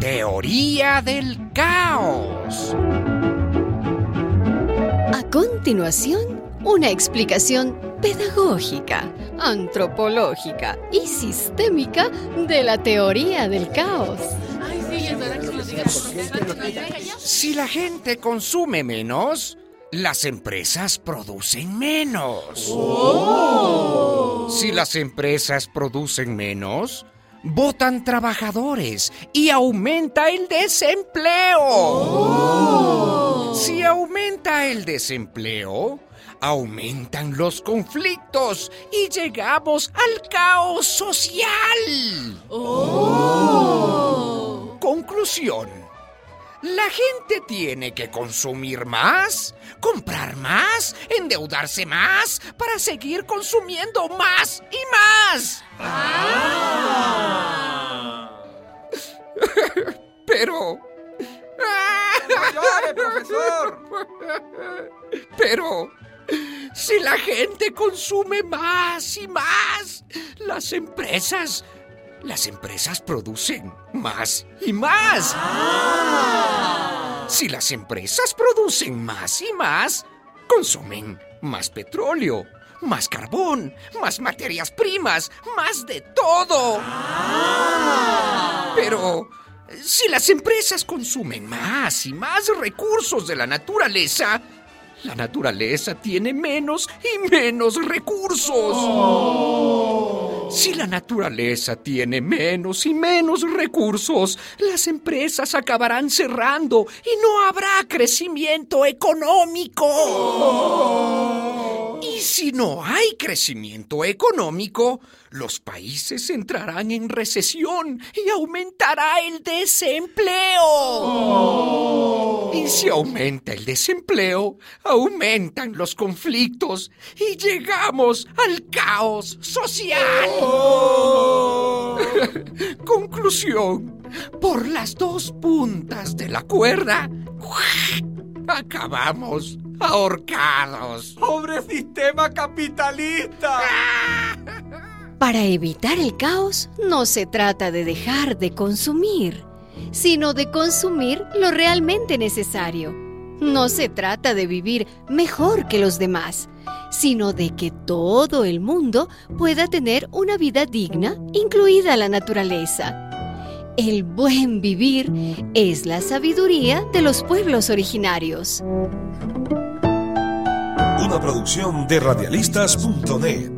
Teoría del caos. A continuación, una explicación pedagógica, antropológica y sistémica de la teoría del caos. Si la gente consume menos, las empresas producen menos. Si las empresas producen menos, votan trabajadores y aumenta el desempleo. Si aumenta el desempleo, aumentan los conflictos y llegamos al caos social. Conclusión. La gente tiene que consumir más, comprar más, endeudarse más para seguir consumiendo más y más. Pero... profesor! Pero... Si la gente consume más y más, las empresas... Las empresas producen más y más. Si las empresas producen más y más, consumen más petróleo, más carbón, más materias primas, más de todo. Pero si las empresas consumen más y más recursos de la naturaleza, la naturaleza tiene menos y menos recursos. Si la naturaleza tiene menos y menos recursos, las empresas acabarán cerrando y no habrá crecimiento económico. Y si no hay crecimiento económico, los países entrarán en recesión y aumentará el desempleo. Y si aumenta el desempleo, aumentan los conflictos y llegamos al caos social. Conclusión. Por las dos puntas de la cuerda, acabamos ahorcados. ¡Pobre sistema capitalista! Para evitar el caos, no se trata de dejar de consumir, sino de consumir lo realmente necesario. No se trata de vivir mejor que los demás, sino de que todo el mundo pueda tener una vida digna, incluida la naturaleza. El buen vivir es la sabiduría de los pueblos originarios. Una producción de radialistas.net.